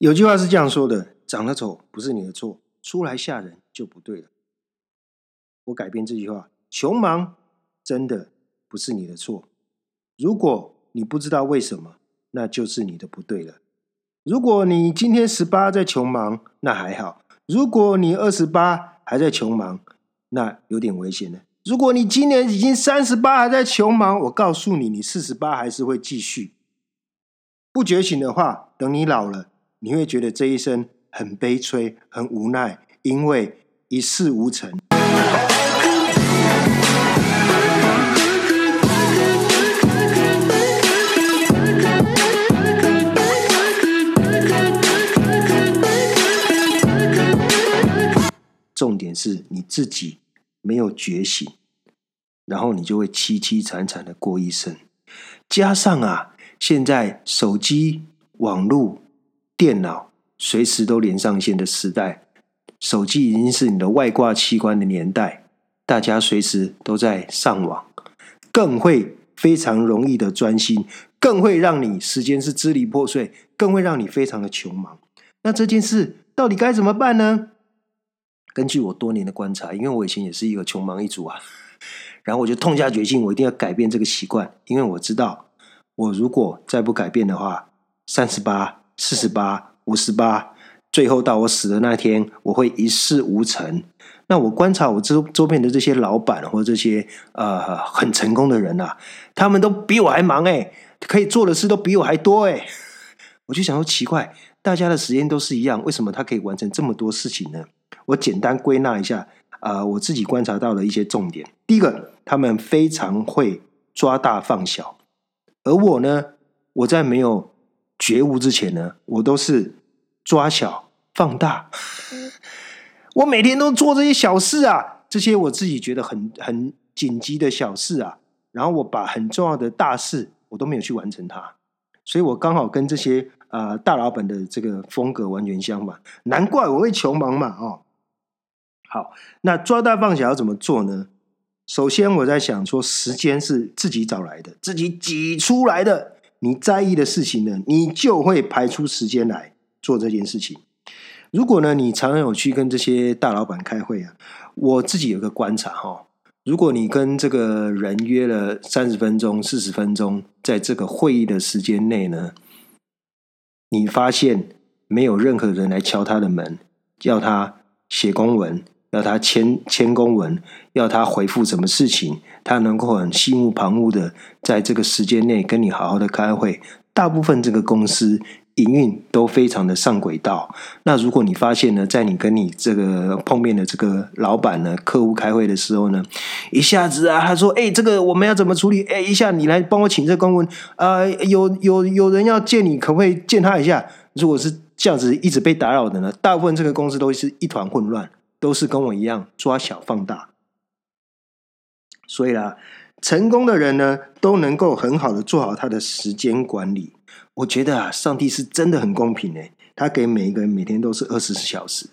有句话是这样说的：长得丑不是你的错，出来吓人就不对了。我改变这句话：穷忙真的不是你的错。如果你不知道为什么，那就是你的不对了。如果你今天十八在穷忙，那还好；如果你二十八还在穷忙，那有点危险了。如果你今年已经三十八还在穷忙，我告诉你，你四十八还是会继续。不觉醒的话，等你老了，你会觉得这一生很悲催、很无奈，因为一事无成。重点是你自己没有觉醒，然后你就会凄凄惨惨的过一生。加上啊，现在手机、网络、电脑随时都连上线的时代，手机已经是你的外挂器官的年代，大家随时都在上网，更会非常容易的专心，更会让你时间是支离破碎，更会让你非常的穷忙。那这件事到底该怎么办呢？根据我多年的观察，因为我以前也是一个穷忙一族啊，然后我就痛下决心，我一定要改变这个习惯，因为我知道，我如果再不改变的话，三十八、四十八、五十八，最后到我死的那天，我会一事无成。那我观察我周周边的这些老板或这些呃很成功的人啊，他们都比我还忙哎，可以做的事都比我还多哎，我就想说奇怪，大家的时间都是一样，为什么他可以完成这么多事情呢？我简单归纳一下，啊，我自己观察到的一些重点。第一个，他们非常会抓大放小，而我呢，我在没有觉悟之前呢，我都是抓小放大。我每天都做这些小事啊，这些我自己觉得很很紧急的小事啊，然后我把很重要的大事我都没有去完成它，所以我刚好跟这些啊大老板的这个风格完全相反，难怪我会穷忙嘛，哦。好，那抓大放小要怎么做呢？首先，我在想说，时间是自己找来的，自己挤出来的。你在意的事情呢，你就会排出时间来做这件事情。如果呢，你常常有去跟这些大老板开会啊，我自己有个观察哈，如果你跟这个人约了三十分钟、四十分钟，在这个会议的时间内呢，你发现没有任何人来敲他的门，叫他写公文。要他签签公文，要他回复什么事情，他能够很心无旁骛的在这个时间内跟你好好的开会。大部分这个公司营运都非常的上轨道。那如果你发现呢，在你跟你这个碰面的这个老板呢，客户开会的时候呢，一下子啊，他说：“哎，这个我们要怎么处理？哎，一下你来帮我请这公文啊，有有有人要见你，可不可以见他一下？”如果是这样子一直被打扰的呢，大部分这个公司都是一团混乱。都是跟我一样抓小放大，所以啦，成功的人呢都能够很好的做好他的时间管理。我觉得啊，上帝是真的很公平诶，他给每一个人每天都是二十四小时。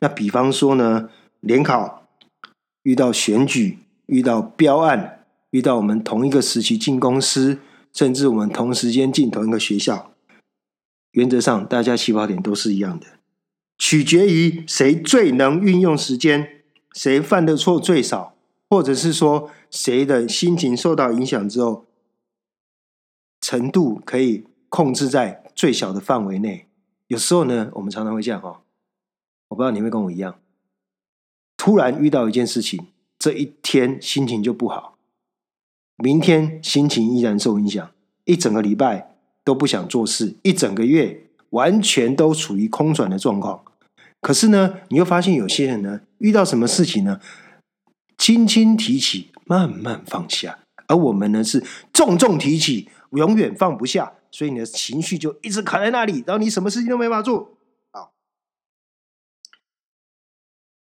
那比方说呢，联考遇到选举，遇到标案，遇到我们同一个时期进公司，甚至我们同时间进同一个学校，原则上大家起跑点都是一样的。取决于谁最能运用时间，谁犯的错最少，或者是说谁的心情受到影响之后，程度可以控制在最小的范围内。有时候呢，我们常常会这样哦，我不知道你会跟我一样，突然遇到一件事情，这一天心情就不好，明天心情依然受影响，一整个礼拜都不想做事，一整个月完全都处于空转的状况。可是呢，你又发现有些人呢，遇到什么事情呢，轻轻提起，慢慢放下；而我们呢，是重重提起，永远放不下，所以你的情绪就一直卡在那里，然后你什么事情都没法做。好，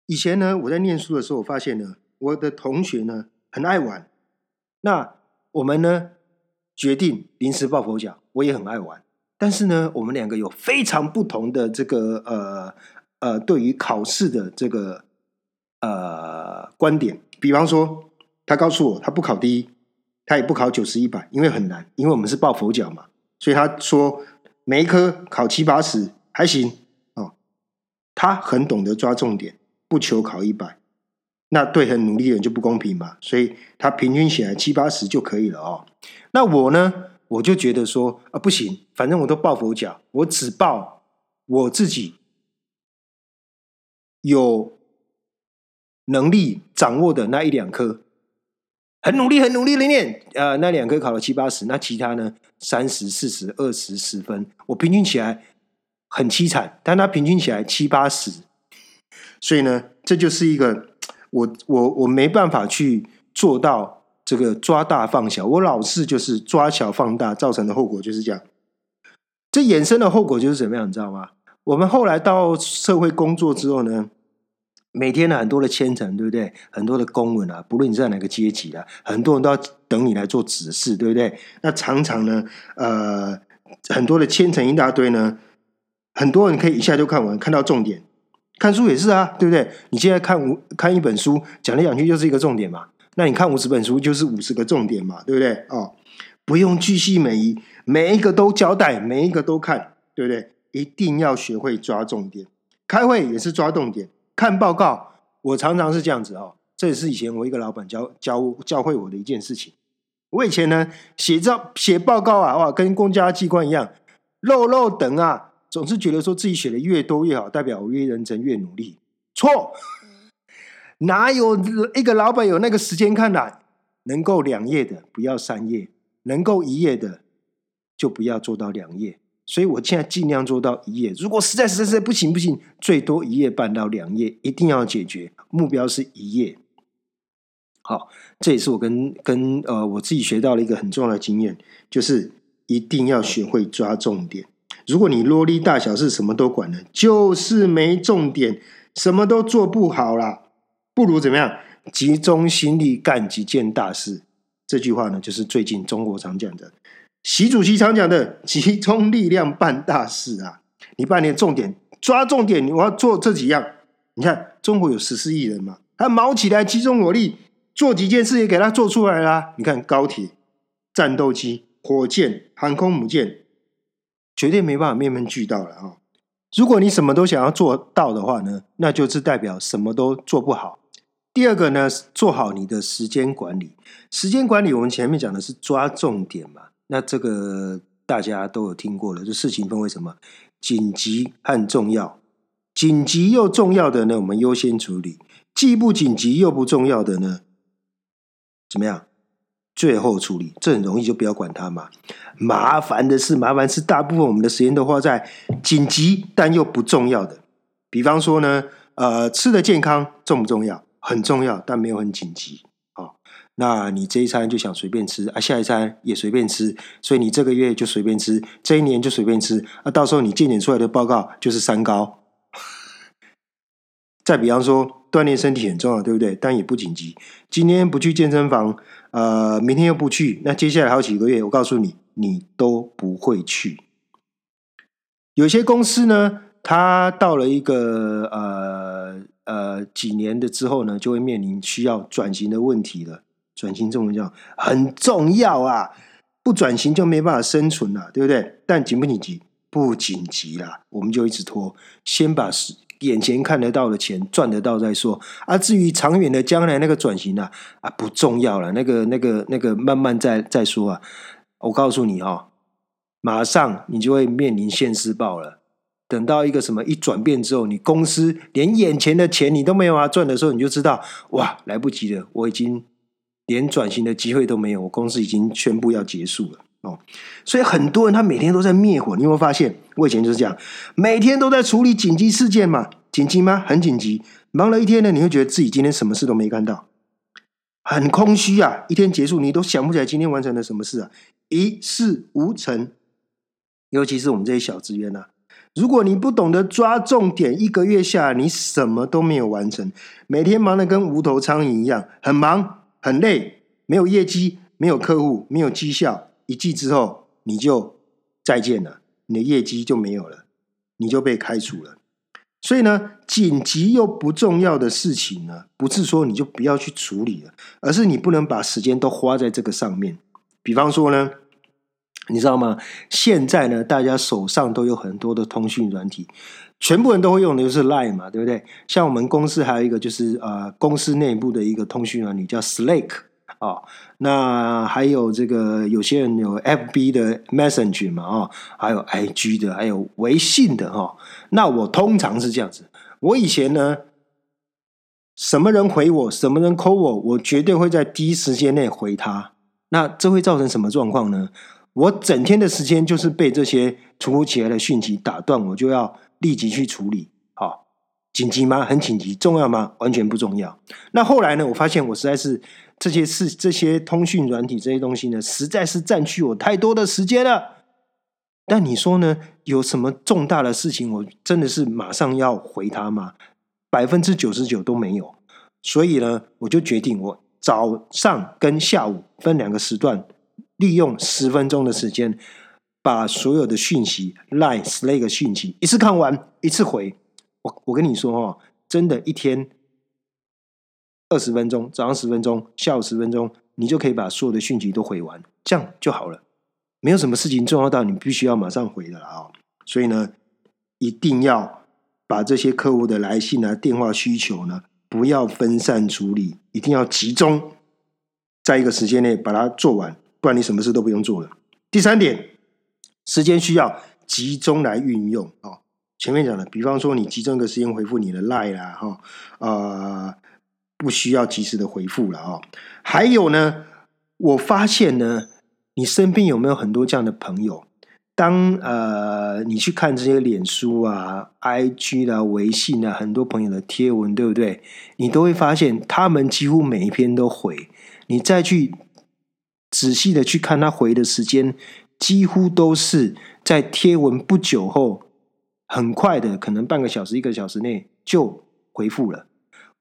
以前呢，我在念书的时候，我发现呢，我的同学呢很爱玩，那我们呢决定临时抱佛脚，我也很爱玩，但是呢，我们两个有非常不同的这个呃。呃，对于考试的这个呃观点，比方说，他告诉我他不考第一，他也不考九十一百，因为很难，因为我们是抱佛脚嘛，所以他说每一科考七八十还行哦。他很懂得抓重点，不求考一百，那对很努力的人就不公平嘛。所以他平均起来七八十就可以了哦。那我呢，我就觉得说啊，不行，反正我都抱佛脚，我只抱我自己有能力掌握的那一两科。很努力，很努力的念，呃，那两科考了七八十，那其他呢，三十四十、二十十分，我平均起来很凄惨，但他平均起来七八十，所以呢，这就是一个我我我没办法去做到这个抓大放小，我老是就是抓小放大，造成的后果就是这样。这衍生的后果就是怎么样，你知道吗？我们后来到社会工作之后呢？每天呢，很多的签呈，对不对？很多的公文啊，不论你在哪个阶级啊，很多人都要等你来做指示，对不对？那常常呢，呃，很多的签呈一大堆呢，很多人可以一下就看完，看到重点。看书也是啊，对不对？你现在看五看一本书，讲来讲去就是一个重点嘛。那你看五十本书，就是五十个重点嘛，对不对？哦，不用巨细每一每一个都交代，每一个都看，对不对？一定要学会抓重点。开会也是抓重点。看报告，我常常是这样子哦。这也是以前我一个老板教教教会我的一件事情。我以前呢写照写报告啊，哇，跟公家机关一样，漏漏等啊，总是觉得说自己写的越多越好，代表我越认真越努力。错，哪有一个老板有那个时间看的？能够两页的不要三页，能够一页的就不要做到两页。所以我现在尽量做到一页，如果实在实在实在不行不行，最多一页半到两页，一定要解决。目标是一页。好，这也是我跟跟呃我自己学到了一个很重要的经验，就是一定要学会抓重点。如果你啰里大小事什么都管了，就是没重点，什么都做不好啦。不如怎么样，集中心力干几件大事。这句话呢，就是最近中国常讲的。习主席常讲的“集中力量办大事”啊，你办点重点，抓重点，我要做这几样。你看，中国有十四亿人嘛，他毛起来，集中火力做几件事也给他做出来啦。你看高铁、战斗机、火箭、航空母舰，绝对没办法面面俱到了啊！如果你什么都想要做到的话呢，那就是代表什么都做不好。第二个呢，做好你的时间管理。时间管理，我们前面讲的是抓重点嘛。那这个大家都有听过了，就事情分为什么紧急和重要，紧急又重要的呢，我们优先处理；既不紧急又不重要的呢，怎么样？最后处理。这很容易，就不要管它嘛。麻烦的是，麻烦是大部分我们的时间都花在紧急但又不重要的。比方说呢，呃，吃的健康重不重要？很重要，但没有很紧急。那你这一餐就想随便吃啊，下一餐也随便吃，所以你这个月就随便吃，这一年就随便吃啊，到时候你检检出来的报告就是三高。再比方说，锻炼身体很重要，对不对？但也不紧急。今天不去健身房，呃，明天又不去，那接下来好几个月，我告诉你，你都不会去。有些公司呢，它到了一个呃呃几年的之后呢，就会面临需要转型的问题了。转型重要，很重要啊！不转型就没办法生存了，对不对？但紧不紧急？不紧急啦，我们就一直拖，先把眼前看得到的钱赚得到再说。啊，至于长远的将来那个转型啊，啊不重要了，那个、那个、那个慢慢再再说啊。我告诉你哈，马上你就会面临现世报了。等到一个什么一转变之后，你公司连眼前的钱你都没有啊赚的时候，你就知道哇，来不及了，我已经。连转型的机会都没有，我公司已经宣布要结束了哦。所以很多人他每天都在灭火，你有没有发现？我以前就是这样，每天都在处理紧急事件嘛，紧急吗？很紧急。忙了一天呢，你会觉得自己今天什么事都没干到，很空虚啊。一天结束，你都想不起来今天完成了什么事啊，一事无成。尤其是我们这些小职员呐，如果你不懂得抓重点，一个月下来你什么都没有完成，每天忙得跟无头苍蝇一样，很忙。很累，没有业绩，没有客户，没有绩效，一季之后你就再见了，你的业绩就没有了，你就被开除了。所以呢，紧急又不重要的事情呢，不是说你就不要去处理了，而是你不能把时间都花在这个上面。比方说呢，你知道吗？现在呢，大家手上都有很多的通讯软体，全部人都会用的就是 Line 嘛，对不对？像我们公司还有一个就是呃，公司内部的一个通讯软体叫 Slack 啊。那还有这个有些人有 FB 的 Messenger 嘛啊，还有 IG 的，还有微信的哈。那我通常是这样子，我以前呢，什么人回我，什么人 call 我，我绝对会在第一时间内回他。那这会造成什么状况呢？我整天的时间就是被这些突如其来的讯息打断，我就要立即去处理。好，紧急吗？很紧急。重要吗？完全不重要。那后来呢？我发现我实在是这些事、这些通讯软体这些东西呢，实在是占据我太多的时间了。但你说呢？有什么重大的事情，我真的是马上要回他吗？百分之九十九都没有。所以呢，我就决定，我早上跟下午分两个时段。利用十分钟的时间，把所有的讯息、Line、Slack 讯息一次看完，一次回。我我跟你说哦，真的，一天二十分钟，早上十分钟，下午十分钟，你就可以把所有的讯息都回完，这样就好了。没有什么事情重要到你必须要马上回的了啊！所以呢，一定要把这些客户的来信啊、电话需求呢，不要分散处理，一定要集中在一个时间内把它做完。不然你什么事都不用做了。第三点，时间需要集中来运用哦。前面讲的，比方说你集中一个时间回复你的 line 啦，哈，呃，不需要及时的回复了哦。还有呢，我发现呢，你身边有没有很多这样的朋友？当呃你去看这些脸书啊、IG 啦、微信啊，很多朋友的贴文，对不对？你都会发现，他们几乎每一篇都回。你再去。仔细的去看他回的时间，几乎都是在贴文不久后，很快的，可能半个小时、一个小时内就回复了。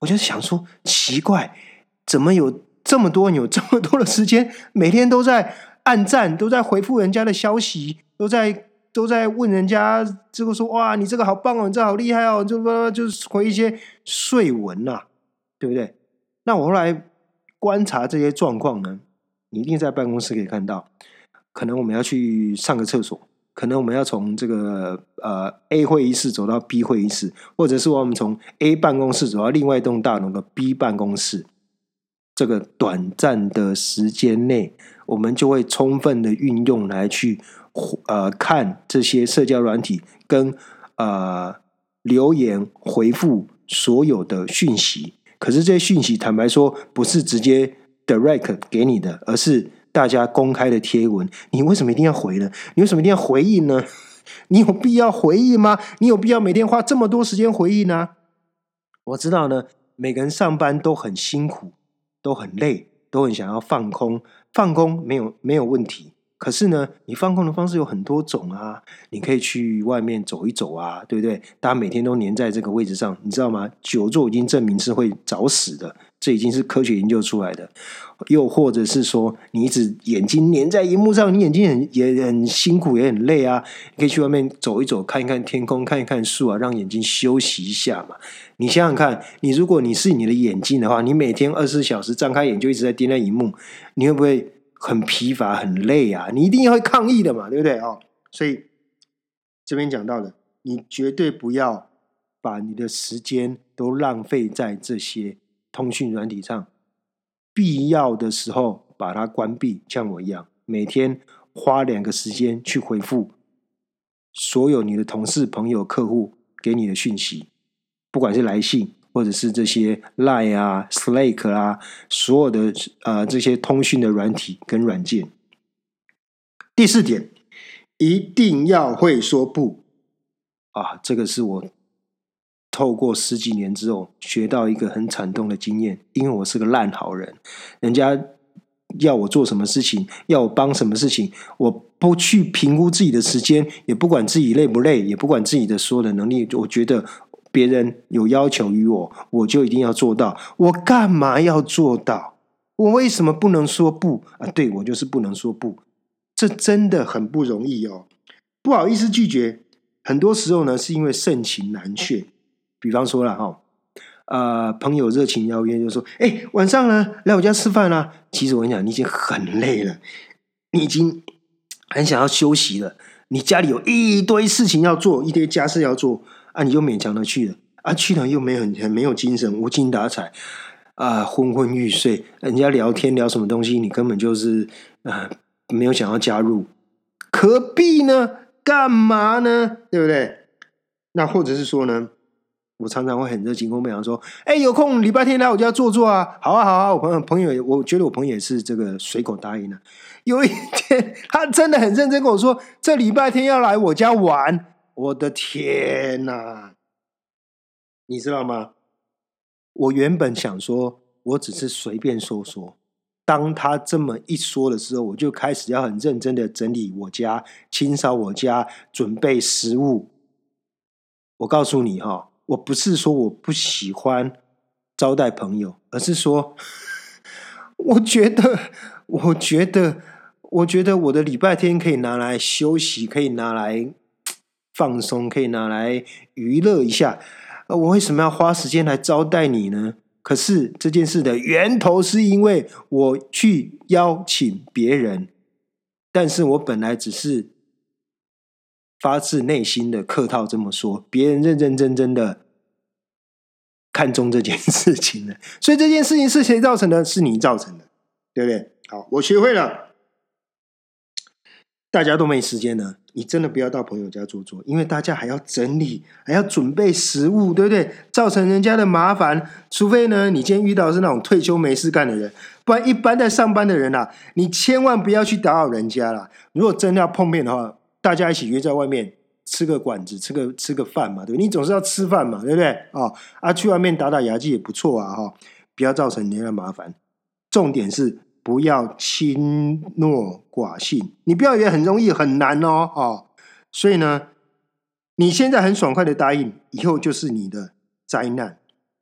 我就想说，奇怪，怎么有这么多、有这么多的时间，每天都在按赞，都在回复人家的消息，都在都在问人家这个说哇，你这个好棒哦，你这好厉害哦，就就回一些碎文呐，对不对？那我后来观察这些状况呢？你一定在办公室可以看到，可能我们要去上个厕所，可能我们要从这个呃 A 会议室走到 B 会议室，或者是我们从 A 办公室走到另外一栋大楼的 B 办公室。这个短暂的时间内，我们就会充分的运用来去呃看这些社交软体跟呃留言回复所有的讯息。可是这些讯息，坦白说，不是直接。direct 给你的，而是大家公开的贴文，你为什么一定要回呢？你为什么一定要回应呢？你有必要回应吗？你有必要每天花这么多时间回应呢？我知道呢，每个人上班都很辛苦，都很累，都很想要放空，放空没有没有问题。可是呢，你放空的方式有很多种啊，你可以去外面走一走啊，对不对？大家每天都黏在这个位置上，你知道吗？久坐已经证明是会早死的，这已经是科学研究出来的。又或者是说，你一直眼睛黏在荧幕上，你眼睛很也很辛苦，也很累啊。你可以去外面走一走，看一看天空，看一看树啊，让眼睛休息一下嘛。你想想看，你如果你是你的眼睛的话，你每天二十四小时张开眼就一直在盯着荧幕，你会不会？很疲乏，很累啊！你一定会抗议的嘛，对不对哦？所以这边讲到的，你绝对不要把你的时间都浪费在这些通讯软体上，必要的时候把它关闭，像我一样，每天花两个时间去回复所有你的同事、朋友、客户给你的讯息，不管是来信。或者是这些 Line 啊、Slack 啊，所有的呃这些通讯的软体跟软件。第四点，一定要会说不啊！这个是我透过十几年之后学到一个很惨痛的经验，因为我是个烂好人，人家要我做什么事情，要我帮什么事情，我不去评估自己的时间，也不管自己累不累，也不管自己的所有的能力，我觉得。别人有要求于我，我就一定要做到。我干嘛要做到？我为什么不能说不啊？对我就是不能说不，这真的很不容易哦。不好意思拒绝，很多时候呢是因为盛情难却。比方说了哈，呃，朋友热情邀约，就说：“哎，晚上呢来我家吃饭啦。”其实我跟你讲，你已经很累了，你已经很想要休息了，你家里有一堆事情要做，一堆家事要做啊，你就勉强的去了啊，去了又没有很很没有精神，无精打采啊，昏昏欲睡。人家聊天聊什么东西，你根本就是啊没有想要加入，何必呢？干嘛呢？对不对？那或者是说呢？我常常会很热情跟朋友说：“哎，有空礼拜天来我家坐坐啊！”好啊，好啊！我朋友朋友，我觉得我朋友也是这个随口答应了。有一天，他真的很认真跟我说：“这礼拜天要来我家玩。”我的天哪！你知道吗？我原本想说，我只是随便说说。当他这么一说的时候，我就开始要很认真的整理我家、清扫我家、准备食物。我告诉你哈。我不是说我不喜欢招待朋友，而是说，我觉得，我觉得，我觉得我的礼拜天可以拿来休息，可以拿来放松，可以拿来娱乐一下。我为什么要花时间来招待你呢？可是这件事的源头是因为我去邀请别人，但是我本来只是。发自内心的客套这么说，别人认认真真的看中这件事情了，所以这件事情是谁造成的？是你造成的，对不对？好，我学会了，大家都没时间了，你真的不要到朋友家坐坐，因为大家还要整理，还要准备食物，对不对？造成人家的麻烦，除非呢，你今天遇到是那种退休没事干的人，不然一般在上班的人啊，你千万不要去打扰人家了。如果真的要碰面的话。大家一起约在外面吃个馆子，吃个吃个饭嘛，对对你总是要吃饭嘛，对不对？啊啊，去外面打打牙祭也不错啊，哈，不要造成人家麻烦。重点是不要轻诺寡信，你不要以为很容易很难哦，哦。所以呢，你现在很爽快的答应，以后就是你的灾难。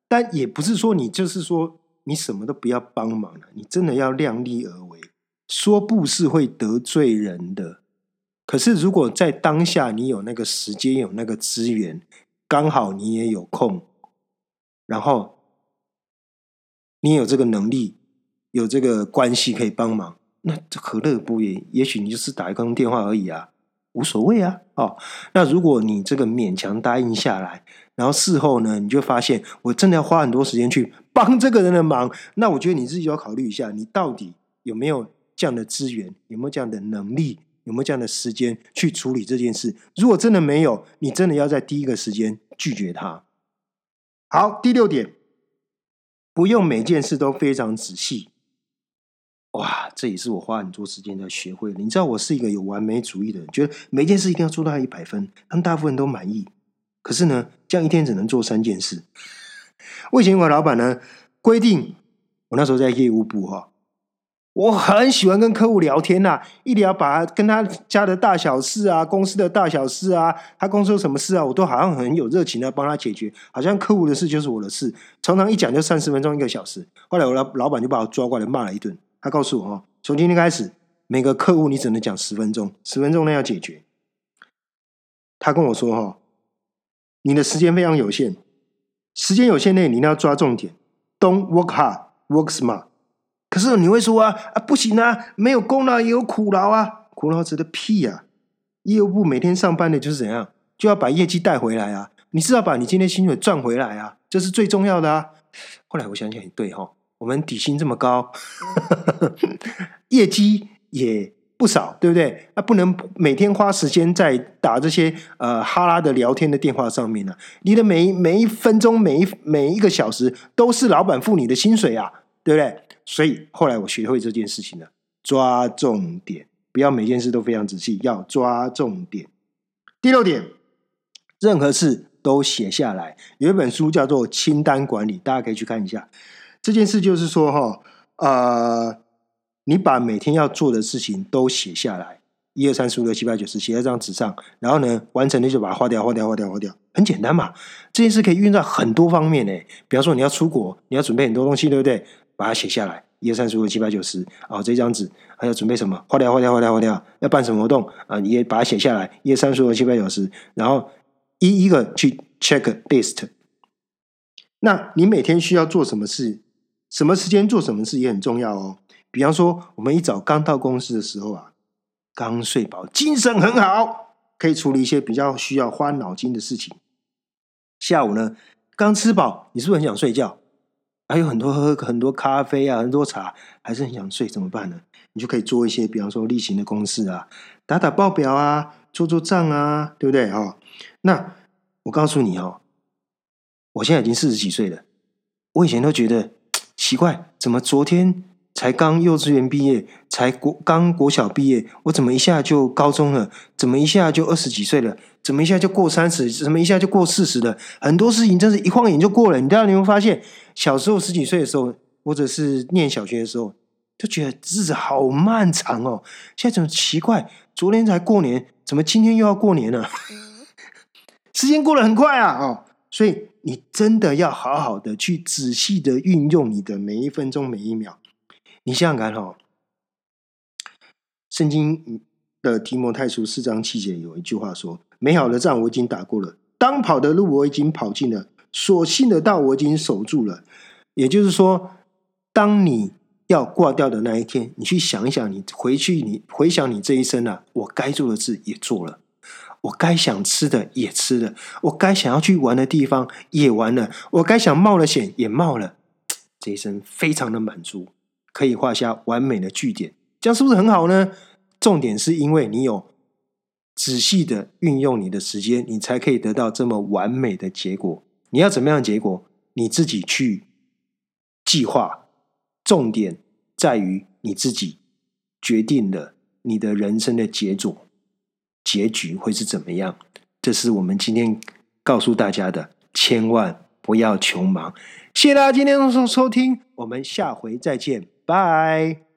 但也不是说你就是说你什么都不要帮忙了，你真的要量力而为。说不是会得罪人的。可是，如果在当下你有那个时间、有那个资源，刚好你也有空，然后你有这个能力、有这个关系可以帮忙，那何乐不为？也许你就是打一通电话而已啊，无所谓啊。哦，那如果你这个勉强答应下来，然后事后呢，你就发现我真的要花很多时间去帮这个人的忙，那我觉得你自己要考虑一下，你到底有没有这样的资源，有没有这样的能力？有没有这样的时间去处理这件事？如果真的没有，你真的要在第一个时间拒绝他。好，第六点，不用每件事都非常仔细。哇，这也是我花很多时间在学会的。你知道，我是一个有完美主义的人，觉得每件事一定要做到一百分，让大部分人都满意。可是呢，这样一天只能做三件事。我以前我老板呢规定，我那时候在业务部哈。我很喜欢跟客户聊天呐，一聊把跟他家的大小事啊，公司的大小事啊，他公司有什么事啊，我都好像很有热情的帮他解决，好像客户的事就是我的事，常常一讲就三十分钟一个小时。后来我老老板就把我抓过来骂了一顿，他告诉我哦，从今天开始每个客户你只能讲十分钟，十分钟内要解决。他跟我说哈，你的时间非常有限，时间有限内你一定要抓重点，Don't work hard, work smart。可是你会说啊啊不行啊，没有功劳也有苦劳啊，苦劳值的屁呀！业务部每天上班的就是怎样，就要把业绩带回来啊，你是要把你今天薪水赚回来啊，这是最重要的啊。后来我想想也对哈，我们底薪这么高，业绩也不少，对不对？那不能每天花时间在打这些呃哈拉的聊天的电话上面呢？你的每每一分钟、每一每一个小时都是老板付你的薪水啊，对不对？所以后来我学会这件事情了，抓重点，不要每件事都非常仔细，要抓重点。第六点，任何事都写下来。有一本书叫做《清单管理》，大家可以去看一下。这件事就是说，哈，呃，你把每天要做的事情都写下来，一二三四五六七八九十，写在张纸上，然后呢，完成了就把它划掉，划掉，划掉，划掉，很简单嘛。这件事可以运用在很多方面呢，比方说你要出国，你要准备很多东西，对不对？把它写下来，一二三四五六七八九十，哦，这张纸还要准备什么？划掉，划掉，划掉，划掉。要办什么活动啊？你也把它写下来，一二三四五六七八九十，然后一一个去 check list。那你每天需要做什么事？什么时间做什么事也很重要哦。比方说，我们一早刚到公司的时候啊，刚睡饱，精神很好，可以处理一些比较需要花脑筋的事情。下午呢，刚吃饱，你是不是很想睡觉？还有很多喝很多咖啡啊，很多茶，还是很想睡，怎么办呢？你就可以做一些，比方说例行的公事啊，打打报表啊，做做账啊，对不对？哦，那我告诉你哦，我现在已经四十几岁了，我以前都觉得奇怪，怎么昨天？才刚幼稚园毕业，才国刚国小毕业，我怎么一下就高中了？怎么一下就二十几岁了？怎么一下就过三十？怎么一下就过四十了？很多事情真是一晃眼就过了。你知道你会发现，小时候十几岁的时候，或者是念小学的时候，就觉得日子好漫长哦。现在怎么奇怪？昨天才过年，怎么今天又要过年了？时间过得很快啊！哦，所以你真的要好好的去仔细的运用你的每一分钟每一秒。你想想看哈，圣经的提摩太书四章七节有一句话说：“美好的仗我已经打过了，当跑的路我已经跑尽了，所幸的道我已经守住了。”也就是说，当你要挂掉的那一天，你去想一想，你回去，你回想你这一生啊，我该做的事也做了，我该想吃的也吃了，我该想要去玩的地方也玩了，我该想冒的险也冒了，这一生非常的满足。可以画下完美的句点，这样是不是很好呢？重点是因为你有仔细的运用你的时间，你才可以得到这么完美的结果。你要怎么样结果？你自己去计划。重点在于你自己决定了你的人生的结果，结局会是怎么样？这是我们今天告诉大家的，千万不要穷忙。谢谢大家今天的收收听，我们下回再见。Bye.